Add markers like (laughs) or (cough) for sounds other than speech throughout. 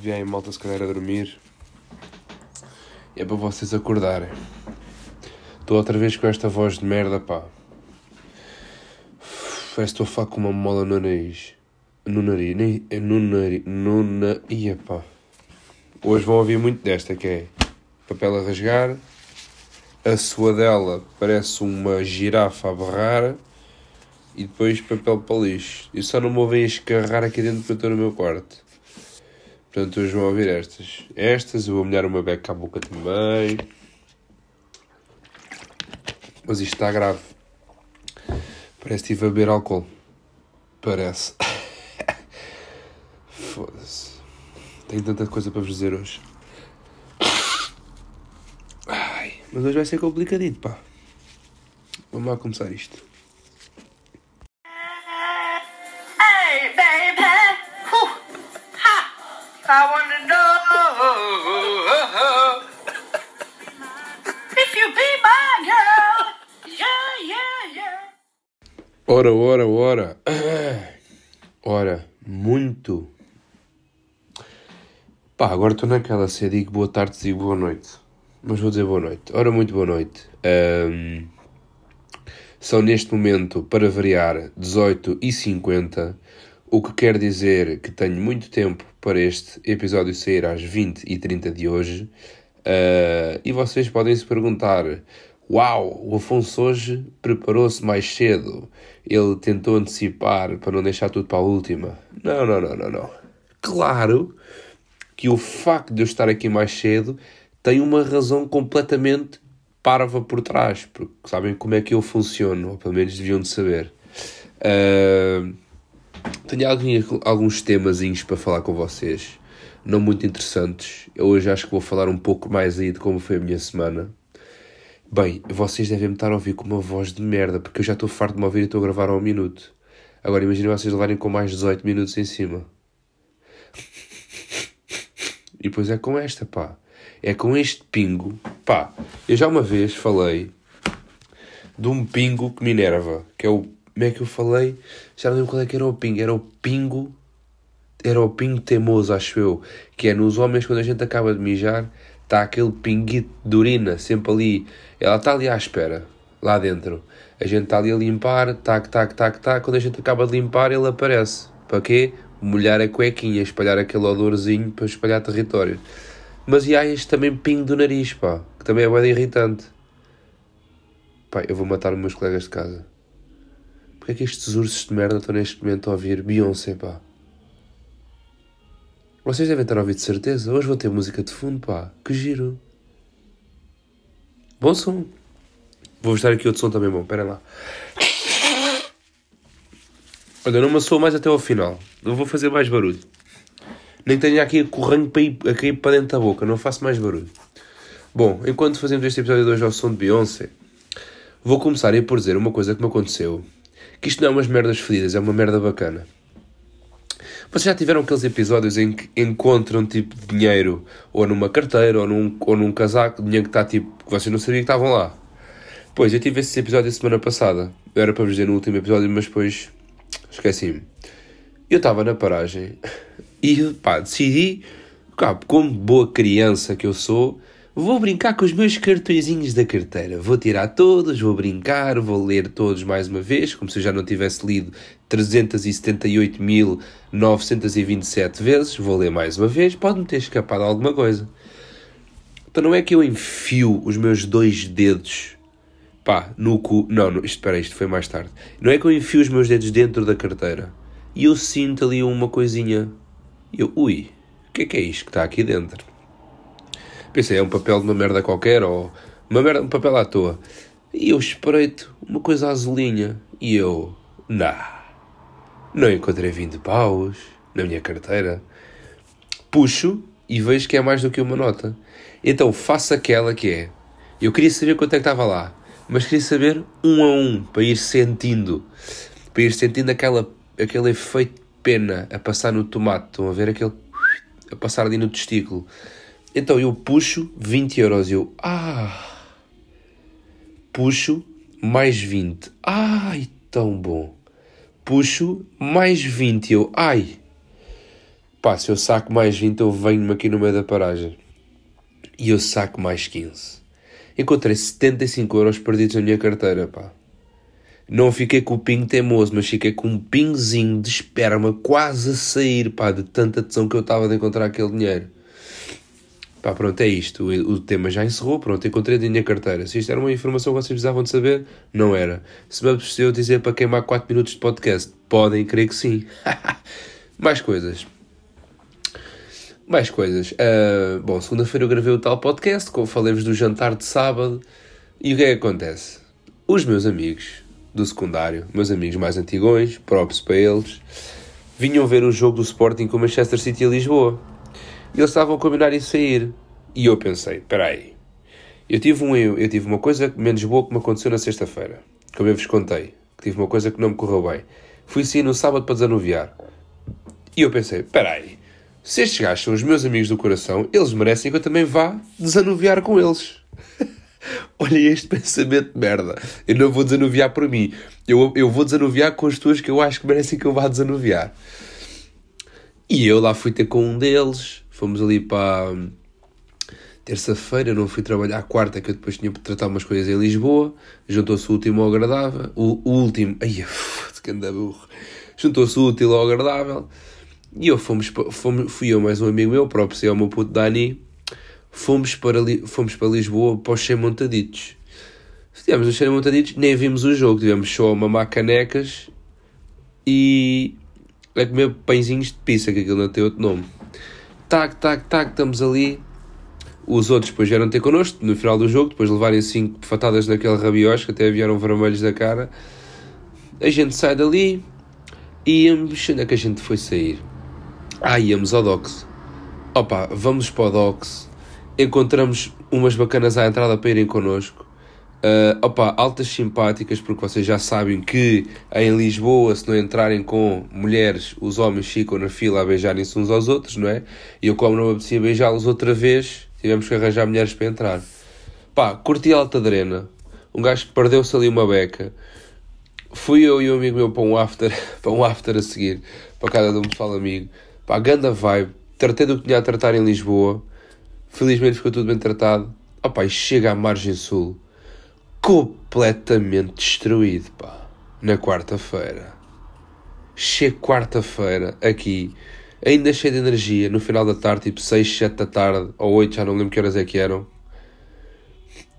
vi aí malta se calhar a dormir. É para vocês acordarem. Estou outra vez com esta voz de merda, pá. Parece estou a falar com uma mola no nariz. No nariz, nem, é no nariz, no na... Ia, pá. Hoje vão ouvir muito desta, que é papel a rasgar, a sua dela parece uma girafa a berrar e depois papel para lixo. E só não me ouvem escarrar aqui dentro porque eu estou no meu quarto. Portanto, hoje vão ouvir estas. Estas, eu vou molhar uma beca à boca também. Mas isto está grave. Parece que estive a beber álcool. Parece. (laughs) Foda-se. Tenho tanta coisa para vos dizer hoje. Ai, mas hoje vai ser complicadito, pá. Vamos lá começar isto. Ora, ora, ora. Ora, muito. Pá, agora estou naquela se digo boa tarde, digo boa noite. Mas vou dizer boa noite. Ora, muito boa noite. Ahm, são neste momento, para variar, 18 e 50 o que quer dizer que tenho muito tempo para este episódio sair às 20 e 30 de hoje. Ah, e vocês podem se perguntar: Uau, o Afonso hoje preparou-se mais cedo. Ele tentou antecipar para não deixar tudo para a última. Não, não, não, não, não. Claro que o facto de eu estar aqui mais cedo tem uma razão completamente parva por trás, porque sabem como é que eu funciono, ou pelo menos deviam de saber. Ah, tenho alguns temazinhos para falar com vocês, não muito interessantes. Eu hoje acho que vou falar um pouco mais aí de como foi a minha semana. Bem, vocês devem estar a ouvir com uma voz de merda, porque eu já estou farto de me ouvir e estou a gravar a um minuto. Agora imaginem vocês levarem com mais 18 minutos em cima. E depois é com esta, pá. É com este pingo. Pá, eu já uma vez falei de um pingo que me enerva. Que é o. Como é que eu falei? Já não lembro qual é que era o pingo. Era o pingo. Era o pingo teimoso, acho eu. Que é nos homens, quando a gente acaba de mijar, está aquele pinguito de urina sempre ali. Ela está ali à espera, lá dentro. A gente está ali a limpar, tac, tac, tac, tac. Quando a gente acaba de limpar, ele aparece. Para quê? Molhar a cuequinha, espalhar aquele odorzinho para espalhar território. Mas e há este também pingo do nariz, pá, que também é bem irritante. Pá, eu vou matar os meus colegas de casa. Porquê é que estes ursos de merda estão neste momento a ouvir Beyoncé, pá? Vocês devem estar a ouvir de certeza. Hoje vou ter música de fundo, pá. Que giro. Bom som. Vou-vos dar aqui outro som também bom. Espera lá. Olha, não me mais até ao final. Não vou fazer mais barulho. Nem tenho aqui corranho para ir, a cair para dentro da boca. Não faço mais barulho. Bom, enquanto fazemos este episódio de hoje ao som de Beyoncé, vou começar aí por dizer uma coisa que me aconteceu. Que isto não é umas merdas fedidas, é uma merda bacana. Vocês já tiveram aqueles episódios em que encontram tipo dinheiro ou numa carteira ou num, ou num casaco, dinheiro que está tipo que vocês não sabiam que estavam lá? Pois, eu tive esse episódio a semana passada. Era para vos dizer no último episódio, mas depois esqueci-me. Eu estava na paragem (laughs) e pá, decidi, cá, como boa criança que eu sou, vou brincar com os meus cartõezinhos da carteira. Vou tirar todos, vou brincar, vou ler todos mais uma vez, como se eu já não tivesse lido 378.927 vezes. Vou ler mais uma vez, pode-me ter escapado alguma coisa. Então não é que eu enfio os meus dois dedos pá, no cu. Não, não, espera, isto foi mais tarde. Não é que eu enfio os meus dedos dentro da carteira e eu sinto ali uma coisinha. Eu, ui, o que é que é isto que está aqui dentro? Pensei, é um papel de uma merda qualquer ou uma merda, um papel à toa. E eu espreito uma coisa azulinha e eu, nah, não encontrei 20 paus na minha carteira. Puxo e vejo que é mais do que uma nota. Então faço aquela que é. Eu queria saber quanto é que estava lá, mas queria saber um a um, para ir sentindo. Para ir sentindo aquela, aquele efeito de pena a passar no tomate. Estão a ver aquele. a passar ali no testículo. Então eu puxo 20 euros eu. Ah! Puxo mais 20. Ai, tão bom. Puxo mais 20 e eu. Ai! Pá, se eu saco mais 20, eu venho-me aqui no meio da paragem. E eu saco mais 15. Encontrei 75 euros perdidos na minha carteira, pá. Não fiquei com o pingo teimoso, mas fiquei com um pingozinho de esperma quase a sair, pá, de tanta tesão que eu estava de encontrar aquele dinheiro. Pá, pronto, é isto. O, o tema já encerrou, pronto, encontrei a minha carteira. Se isto era uma informação que vocês precisavam de saber, não era. Se me apeteceu dizer para queimar 4 minutos de podcast, podem crer que sim. (laughs) Mais coisas. Mais coisas. Uh, bom, segunda-feira eu gravei o tal podcast, como falei-vos do jantar de sábado. E o que é que acontece? Os meus amigos do secundário, meus amigos mais antigões, props para eles, vinham ver o jogo do Sporting com o Manchester City a Lisboa. E eles estavam a combinar em sair. E eu pensei, espera aí, eu tive, um, eu, tive uma coisa menos boa que me aconteceu na sexta-feira, como eu vos contei, que tive uma coisa que não me correu bem. Fui sair no sábado para desanuviar. E eu pensei, espera aí, se estes gajos são os meus amigos do coração, eles merecem que eu também vá desanuviar com eles. (laughs) Olha este pensamento de merda. Eu não vou desanuviar por mim. Eu, eu vou desanuviar com as pessoas que eu acho que merecem que eu vá desanuviar. E eu lá fui ter com um deles. Fomos ali para hum, terça-feira. Não fui trabalhar quarta, que eu depois tinha para tratar umas coisas em Lisboa. Juntou-se o último ao agradável. O, o último. Ai, que anda burro. Juntou-se o útil ao agradável. E eu fomos, fomos, fui eu mais um amigo meu, próprio, sei, o meu puto Dani fomos para, fomos para Lisboa para os 100 montaditos. Estivemos os 100 montaditos, nem vimos o jogo, tivemos só a mamar canecas e a comer pãezinhos de pizza, que aquilo não tem outro nome. Tac, tac, tac, estamos ali. Os outros depois vieram ter connosco no final do jogo, depois de levarem 5 fatadas naquele rabiós, que até vieram vermelhos da cara. A gente sai dali e. Onde é que a gente foi sair? Ah, íamos ao Docs. Opa, vamos para o Docs encontramos umas bacanas à entrada para irem connosco. Uh, opa, altas simpáticas, porque vocês já sabem que em Lisboa, se não entrarem com mulheres, os homens ficam na fila a beijarem-se uns aos outros, não é? E eu, como não me apetecia beijá-los outra vez, tivemos que arranjar mulheres para entrar. Pá, curti a alta drena, um gajo que perdeu-se ali uma beca. Fui eu e um amigo meu para um after, (laughs) para um after a seguir, para casa de um pessoal amigo. Pá, ganda vibe, tratei do que tinha a tratar em Lisboa Felizmente ficou tudo bem tratado. Opa, e chega à margem sul completamente destruído, pá. Na quarta-feira. Chego quarta-feira aqui, ainda cheio de energia, no final da tarde, tipo 6, 7 da tarde, ou 8, já não lembro que horas é que eram.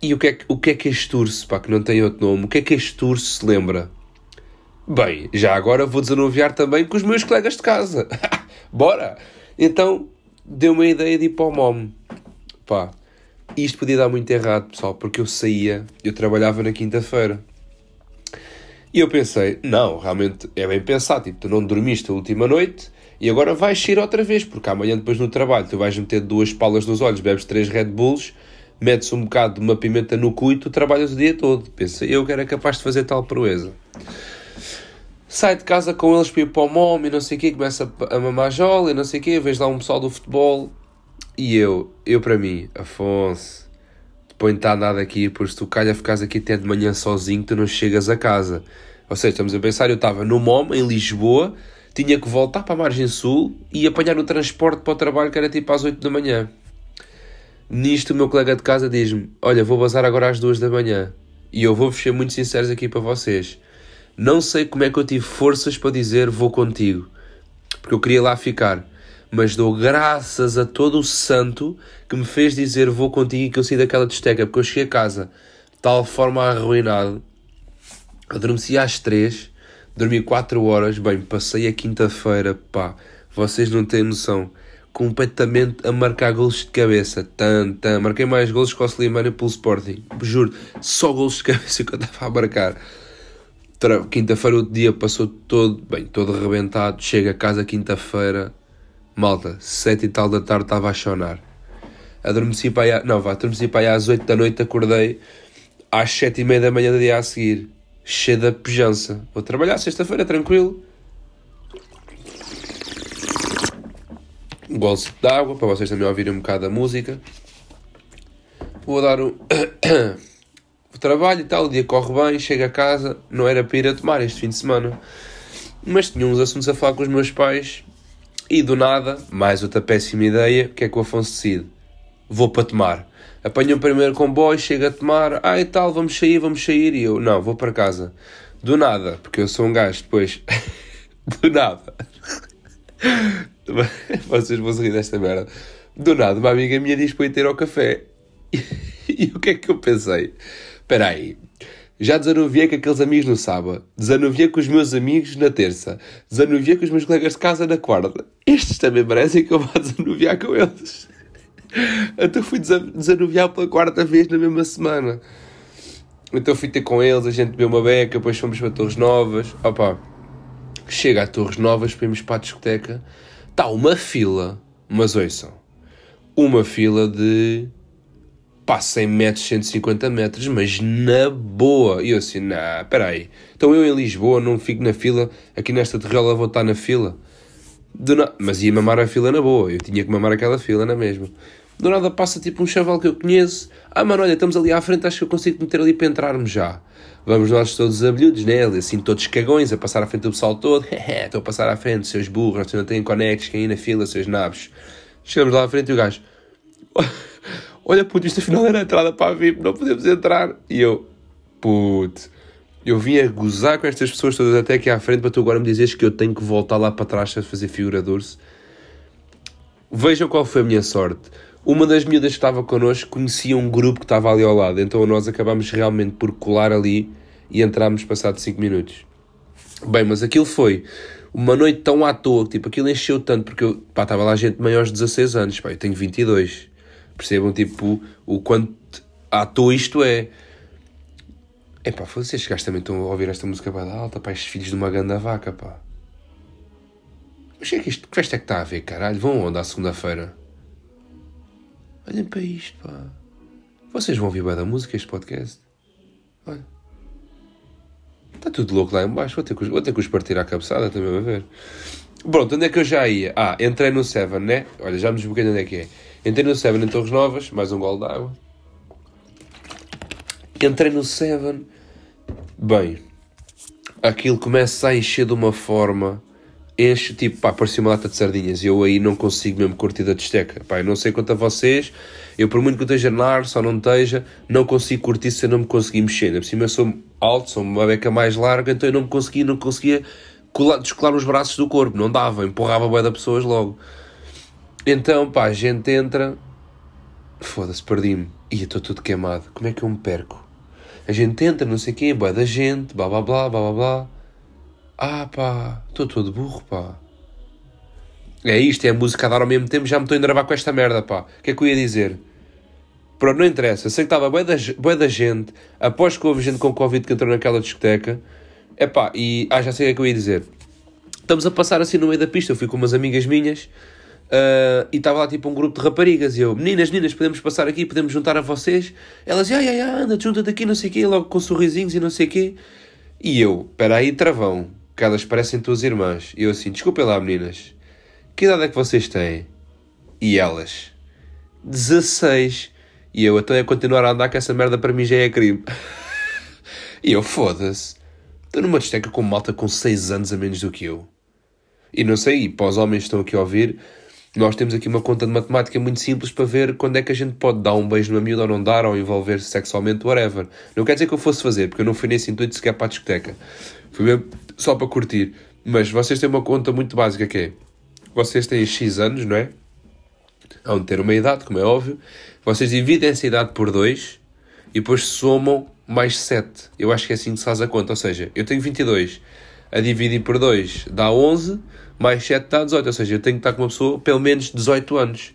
E o que é, o que, é que este urso, pá, que não tem outro nome, o que é que este urso se lembra? Bem, já agora vou desanuviar também com os meus colegas de casa. (laughs) Bora! Então, deu uma ideia de ir para o MOM pá, isto podia dar muito errado, pessoal, porque eu saía, eu trabalhava na quinta-feira. E eu pensei, não, realmente é bem pensado, tipo, tu não dormiste a última noite e agora vais sair outra vez, porque amanhã depois no trabalho tu vais meter duas palas nos olhos, bebes três Red Bulls, metes um bocado de uma pimenta no cu e tu trabalhas o dia todo. Pensei eu que era capaz de fazer tal proeza. Sai de casa com eles para ir para o mom e não sei o quê, começa a mamar jola e não sei o quê, vês lá um pessoal do futebol e eu, eu para mim, Afonso, põe estar nada aqui, pois tu calha ficares aqui até de manhã sozinho, tu não chegas a casa. Ou seja, estamos a pensar, eu estava no MOM, em Lisboa, tinha que voltar para a margem sul e apanhar o transporte para o trabalho que era tipo às 8 da manhã. Nisto o meu colega de casa diz-me, olha, vou bazar agora às 2 da manhã. E eu vou ser muito sincero aqui para vocês. Não sei como é que eu tive forças para dizer vou contigo. Porque eu queria lá ficar mas dou graças a todo o santo que me fez dizer vou contigo e que eu saí daquela desteca, porque eu cheguei a casa de tal forma arruinado, adormeci às três, dormi quatro horas, bem, passei a quinta-feira, pá, vocês não têm noção, completamente a marcar golos de cabeça, tan, tan, marquei mais golos que o Slimani pelo Sporting, juro, só golos de (laughs) cabeça que eu estava a marcar. Quinta-feira o dia passou todo, bem, todo arrebentado, chego a casa quinta-feira, Malta, sete e tal da tarde estava a chorar. Adormeci para aí, não, vá, adormeci para aí às oito da noite, acordei às sete e meia da manhã do dia a seguir, cheio da pejança. Vou trabalhar sexta-feira, tranquilo. Um golce de água, para vocês também ouvirem um bocado a música. Vou dar um... (coughs) o trabalho e tal, o dia corre bem, chego a casa, não era para ir a tomar este fim de semana. Mas tinha uns assuntos a falar com os meus pais E do nada, mais outra péssima ideia, o que é que o Afonso decide? Vou para tomar. Apanha o primeiro comboio, chega a tomar, ah e tal, vamos sair, vamos sair, e eu, não, vou para casa. Do nada, porque eu sou um gajo depois, (laughs) do nada. (laughs) Vocês vão rir desta merda. Do nada, uma amiga minha diz para ir ter ao café. E, (laughs) e o que é que eu pensei? Espera aí, já desanuviei com aqueles amigos no sábado, desanuviei com os meus amigos na terça, desanuviei com os meus colegas de casa na quarta. Estes também parecem que eu vou desanuviar com eles. Então fui desanuviar pela quarta vez na mesma semana. Então fui ter com eles, a gente bebeu uma beca, depois fomos para Torres Novas. Opa, chega a Torres Novas, fomos para a discoteca. Está uma fila, mas ouçam, uma fila de pá, 100 metros, 150 metros, mas na boa. E eu assim, não, peraí. Então eu em Lisboa não fico na fila, aqui nesta terrela vou estar na fila. Na... Mas ia mamar a fila na boa, eu tinha que mamar aquela fila na mesma. Do nada passa tipo um chaval que eu conheço. Ah, mano, olha, estamos ali à frente, acho que eu consigo meter ali para entrarmos já. Vamos nós todos abelhudos, né? Assim, todos cagões, a passar à frente do pessoal todo. (laughs) Estou a passar à frente, seus burros, vocês não têm conexos, quem aí na fila, seus nabos. Chegamos lá à frente e o gajo olha puto, isto afinal era a entrada para a VIP, não podemos entrar. E eu, puto, eu vim a gozar com estas pessoas todas até aqui à frente para tu agora me dizeres que eu tenho que voltar lá para trás a fazer figura dulce. Vejam qual foi a minha sorte. Uma das miúdas que estava connosco conhecia um grupo que estava ali ao lado, então nós acabámos realmente por colar ali e entramos passado 5 minutos. Bem, mas aquilo foi uma noite tão à toa, tipo, aquilo encheu tanto, porque eu, pá, estava lá gente maior de 16 anos, pá, eu tenho 22. Percebam, tipo, o quanto à toa isto é. Epá, vocês chegaste também estão a ouvir esta música para alta, pá, estes filhos de uma ganda vaca, pá. Mas é que isto, que festa é que está a ver, caralho? Vão onde à segunda-feira? Olhem para isto, pá. Vocês vão ouvir bem da música este podcast? Olha. Está tudo louco lá em baixo. Vou ter que, vou ter que os partir à cabeçada também a ver. Pronto, onde é que eu já ia? Ah, entrei no Seven, né? Olha, já me desboquei onde é que é. Entrei no Seven em Torres Novas, mais um gol d'água. Entrei no Seven. Bem, aquilo começa a encher de uma forma. Enche, tipo, pá, parecia uma lata de sardinhas. E eu aí não consigo mesmo curtir da desteca. Pá, eu não sei quanto a vocês. Eu, por muito que eu esteja na ar, só não esteja, não consigo curtir se eu não me conseguir mexer. Por cima eu sou alto, sou uma beca mais larga, então eu não me conseguia, não conseguia colar, descolar os braços do corpo. Não dava, empurrava a boia da pessoas logo. Então, pá, a gente entra. Foda-se, perdi-me. Ia, estou tudo queimado. Como é que eu me perco? A gente entra, não sei o quê, boa da gente, blá blá blá, blá blá blá. Ah, pá, estou todo burro, pá. É isto, é a música a dar ao mesmo tempo, já me estou a enervar com esta merda, pá. O que é que eu ia dizer? Pronto, não interessa. Sei que estava boa da, boa da gente, após que houve gente com Covid que entrou naquela discoteca. É pá, e. Ah, já sei o que é que eu ia dizer. Estamos a passar assim no meio da pista, eu fui com umas amigas minhas Uh, e estava lá tipo um grupo de raparigas e eu, meninas, meninas, podemos passar aqui, podemos juntar a vocês? Elas, ai, ai, ai, anda, junta daqui, não sei o quê, logo com sorrisinhos e não sei o quê. E eu, espera aí, travão, que elas parecem tuas irmãs. E eu assim, desculpem lá, meninas, que idade é que vocês têm? E elas, 16. E eu, até então, a continuar a andar, que essa merda para mim já é crime. (laughs) e eu, foda-se, estou numa discoteca com malta com 6 anos a menos do que eu. E não sei, e para os homens que estão aqui a ouvir, nós temos aqui uma conta de matemática muito simples para ver quando é que a gente pode dar um beijo numa miúda ou não dar, ou envolver-se sexualmente, whatever. Não quer dizer que eu fosse fazer, porque eu não fui nesse intuito sequer para a discoteca. Fui mesmo só para curtir. Mas vocês têm uma conta muito básica que é, vocês têm X anos, não é? Hão de ter uma idade, como é óbvio. Vocês dividem essa idade por 2 e depois somam mais 7. Eu acho que é assim que se faz a conta. Ou seja, eu tenho 22. A dividir por 2 dá 11 mais 7 dá 18, ou seja, eu tenho que estar com uma pessoa pelo menos 18 anos.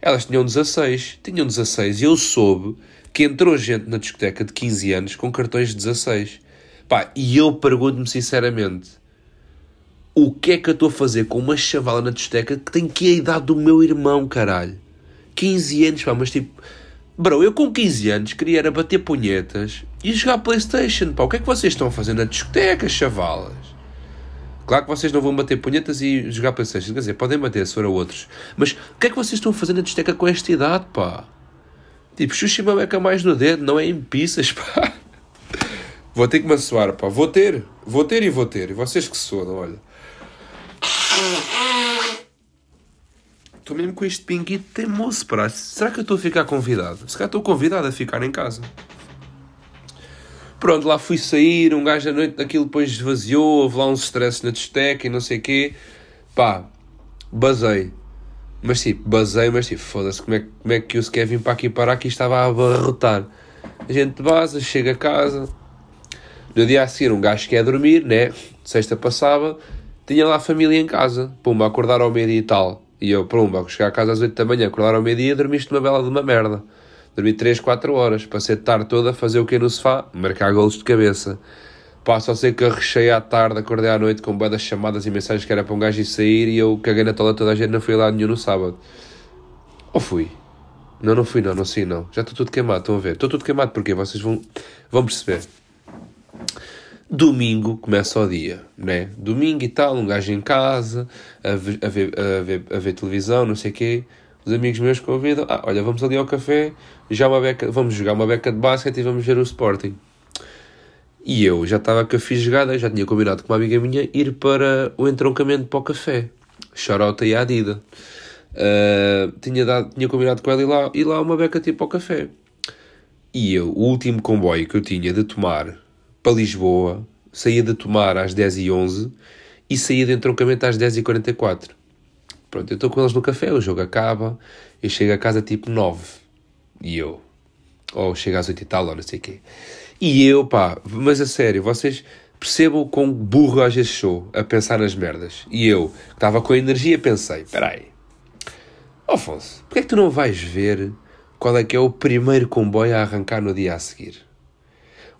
Elas tinham 16, tinham 16 e eu soube que entrou gente na discoteca de 15 anos com cartões de 16. Pá, e eu pergunto-me sinceramente, o que é que eu estou a fazer com uma chavala na discoteca que tem que a idade do meu irmão, caralho? 15 anos, pá, mas tipo... Bro, eu com 15 anos queria era bater punhetas e jogar Playstation, pá. O que é que vocês estão a fazer na discoteca, chavalas? Claro que vocês não vão bater punhetas e jogar Playstation, quer dizer, podem bater se for a outros. Mas o que é que vocês estão a fazer na discoteca com esta idade, pá? Tipo, xuxa uma beca mais no dedo, não é em pizzas, (laughs) pá. Vou ter que me suar, pá. Vou ter, vou ter e vou ter. E vocês que se olha. Estou mesmo com este pinguito teimoso, para Será que eu estou a ficar convidado? Se calhar estou convidado a ficar em casa. Pronto, lá fui sair, um gajo à noite daquilo depois esvaziou, houve lá uns stresses na discoteca e não sei o quê. Pá, basei. Mas tipo, basei, mas tipo, foda-se, como é, como é que eu sequer vim para aqui parar que estava a abarrotar. A gente vaza, chega a casa. No dia a seguir, um gajo quer dormir, né? Sexta passava, tinha lá a família em casa. Pumba, acordar ao meio-dia e tal. E eu, pumba, chegar a casa às 8 da manhã, acordar ao meio-dia, dormiste uma bela de uma merda. Dormi 3, 4 horas, passei a tarde toda a fazer o que no sofá, marcar golos de cabeça. Pá, só sei que arrechei à tarde, acordei à noite com boas chamadas e mensagens que era para um gajo ir sair e eu caguei na tola toda a gente, não fui lá nenhum no sábado. Ou fui? Não, não fui não, não sei não. Já estou tudo queimado, estão a ver? Estou tudo queimado porque vocês vão, vão perceber. Domingo começa o dia, né? Domingo e tal, um gajo em casa, a ver, a ver, a ver, a ver televisão, não sei o quê os amigos meus convidam, ah, olha, vamos ali ao café, já uma beca, vamos jogar uma beca de basquete e vamos ver o Sporting. E eu já estava com a fisgada, já tinha combinado com uma amiga minha ir para o entroncamento para o café. Chorota e Adida. Uh, tinha, dado, tinha combinado com ela ir lá, ir lá uma beca tipo ao café. E eu, o último comboio que eu tinha de tomar para Lisboa, saía de tomar às 10h11 e saía de entroncamento às 10h44. Pronto, eu estou com eles no café, o jogo acaba, eu chego a casa tipo 9. E eu. Ou chego às 8 e tal, ou não sei o quê. E eu, pá, mas a sério, vocês percebam o quão burro às vezes sou a pensar nas merdas. E eu, que estava com energia, pensei: peraí, Afonso, porquê é que tu não vais ver qual é que é o primeiro comboio a arrancar no dia a seguir?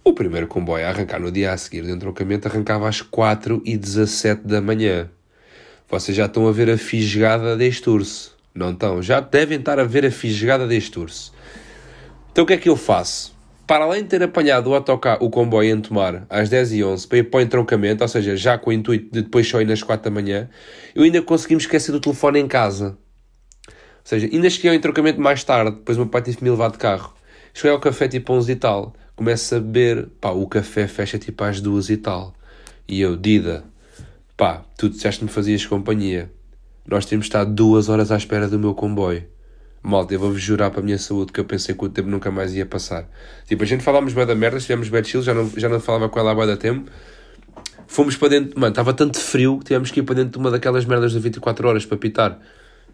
O primeiro comboio a arrancar no dia a seguir do entroncamento arrancava às 4 e 17 da manhã. Vocês já estão a ver a fisgada deste urso. Não estão? Já devem estar a ver a fisgada deste urso. Então o que é que eu faço? Para além de ter apanhado o autocarro, o comboio em tomar às 10h11 para ir para o entroncamento, ou seja, já com o intuito de depois só ir nas 4 da manhã, eu ainda consegui me esquecer do telefone em casa. Ou seja, ainda cheguei ao entroncamento mais tarde, depois o meu pai teve que me levar de carro. Cheguei ao café tipo 11 e tal, começo a beber, pá, o café fecha tipo às 2 e tal. E eu, Dida, pá, tu disseste-me fazias companhia. Nós temos estado duas horas à espera do meu comboio. Malta, eu vou-vos jurar para a minha saúde que eu pensei que o tempo nunca mais ia passar. Tipo, a gente falámos bem da merda, tivemos bad chill, já não, já não falava com ela há bem da tempo. Fomos para dentro, mano, estava tanto frio que tivemos que ir para dentro de uma daquelas merdas de 24 horas para pitar.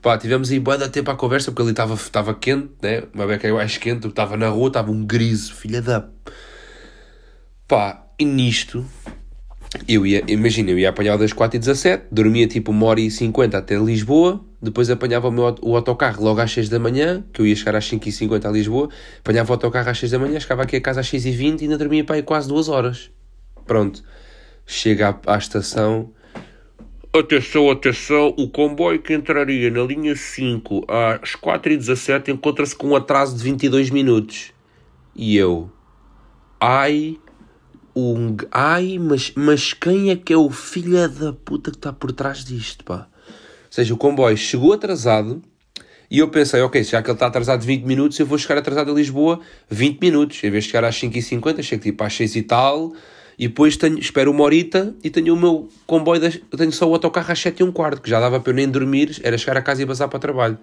Pá, tivemos aí bem da tempo à conversa porque ali estava, estava quente, né? Uma beca mais quente, estava na rua, estava um griso, filha da. Pá, e nisto eu ia, imagina, eu ia apanhar das 4h17, dormia tipo uma hora e 50 até Lisboa, depois apanhava o, meu, o autocarro logo às 6 da manhã, que eu ia chegar às 5h50 a Lisboa, apanhava o autocarro às 6 da manhã, chegava aqui a casa às 6h20 e ainda dormia para aí quase 2 horas. Pronto, chega à, à estação, Atenção, atenção, o comboio que entraria na linha 5 às 4h17 encontra-se com um atraso de 22 minutos. E eu, ai um. Ai, mas, mas quem é que é o filho da puta que está por trás disto, pá? Ou seja, o comboio chegou atrasado e eu pensei, ok, já que ele está atrasado 20 minutos, eu vou chegar atrasado a Lisboa 20 minutos. Em vez de chegar às 5h50, chego tipo às 6 e tal. E depois tenho, espero uma horita e tenho o meu comboio, das, tenho só o autocarro às 7 e um quarto, que já dava para eu nem dormir, era chegar a casa e passar para o trabalho.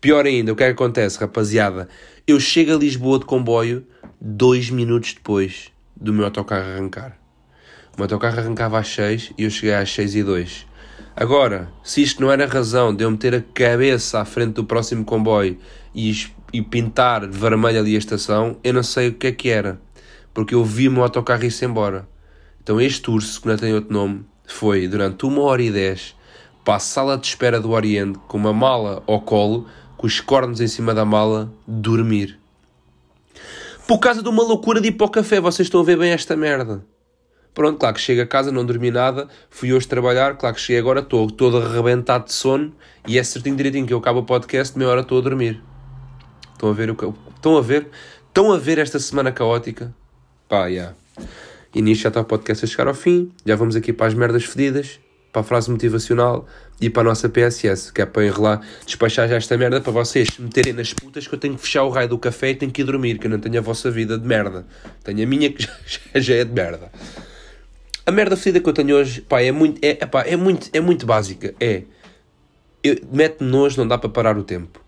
Pior ainda, o que é que acontece, rapaziada? Eu chego a Lisboa de comboio dois minutos depois do meu autocarro arrancar. O meu autocarro arrancava às 6 e eu cheguei às 6 e 2. Agora, se isto não era razão de eu meter a cabeça à frente do próximo comboio e, e pintar de vermelho ali a estação, eu não sei o que é que era. Porque eu vi o meu autocarro ir-se embora. Então este urso, que não tem outro nome, foi durante uma hora e dez para a sala de espera do Oriente com uma mala ao colo, com os cornos em cima da mala, dormir. Por causa de uma loucura de ir para o café, vocês estão a ver bem esta merda. Pronto, claro que chego a casa, não dormi nada, fui hoje trabalhar, claro que cheguei agora, estou todo arrebentado de sono e é certinho direitinho que eu acabo o podcast, meia hora estou a dormir. Estão a ver o que Estão a ver? Estão a ver esta semana caótica? Pá, já. Yeah. E nisto já está o podcast a chegar ao fim, já vamos aqui para as merdas fedidas para a frase motivacional e para a nossa PSS, que é para enrolar, despachar já esta merda para vocês meterem nas putas que eu tenho que fechar o raio do café e tenho que ir dormir, que eu não tenho a vossa vida de merda. Tenho a minha que (laughs) já, já é de merda. A merda fedida que eu tenho hoje, pá, é muito, é, pá, é muito, é muito básica. É, mete-me nojo, não dá para parar o tempo.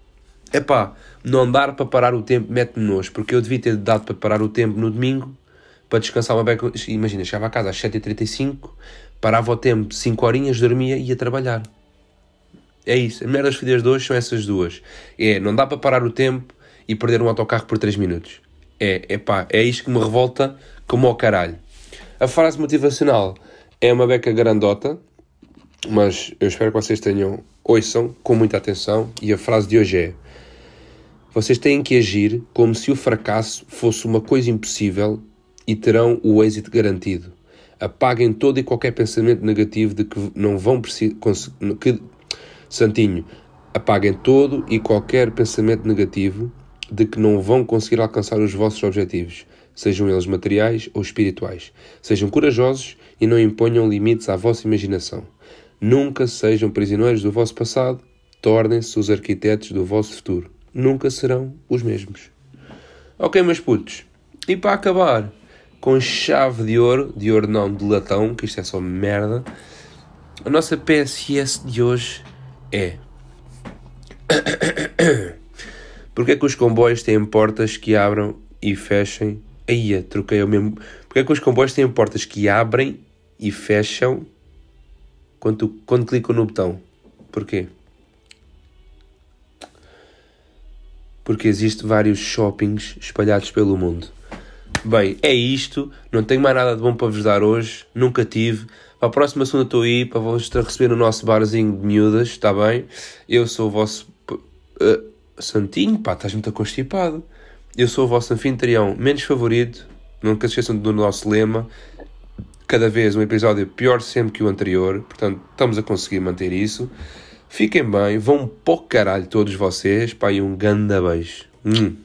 Epá, não dar para parar o tempo mete-me nojo, porque eu devia ter dado para parar o tempo no domingo, para descansar uma beca. Imagina, chegava a casa às 7h35, parava o tempo 5 horinhas, dormia e ia trabalhar. É isso. As merdas fedidas de hoje são essas duas. É, não dá para parar o tempo e perder um autocarro por 3 minutos. É, é pá, é isto que me revolta como ao caralho. A frase motivacional é uma beca grandota, mas eu espero que vocês tenham, ouçam com muita atenção. E a frase de hoje é: Vocês têm que agir como se o fracasso fosse uma coisa impossível e terão o êxito garantido. Apaguem todo e qualquer pensamento negativo de que não vão. Que, Santinho, apaguem todo e qualquer pensamento negativo de que não vão conseguir alcançar os vossos objetivos, sejam eles materiais ou espirituais. Sejam corajosos e não imponham limites à vossa imaginação. Nunca sejam prisioneiros do vosso passado, tornem-se os arquitetos do vosso futuro. Nunca serão os mesmos. Ok, meus putos. E para acabar, com chave de ouro, de ouro não, de latão, que isto é só merda, a nossa PSS de hoje é. (coughs) Porquê é que os comboios têm portas que abram e fechem? Aí, troquei o mesmo. Porquê é que os comboios têm portas que abrem e fecham quando, quando clicam no botão? Porquê? Porque existem vários shoppings espalhados pelo mundo. Bem, é isto. Não tenho mais nada de bom para vos dar hoje. Nunca tive. Para a próxima segunda estou aí para vos receber no nosso barzinho de miúdas, está bem? Eu sou o vosso. Uh, Santinho, pá, estás muito constipado. Eu sou o vosso anfitrião menos favorito. Nunca se esqueçam do nosso lema. Cada vez um episódio pior sempre que o anterior. Portanto, estamos a conseguir manter isso. Fiquem bem, vão para o caralho todos vocês. Pá, e um ganda beijo. Hum.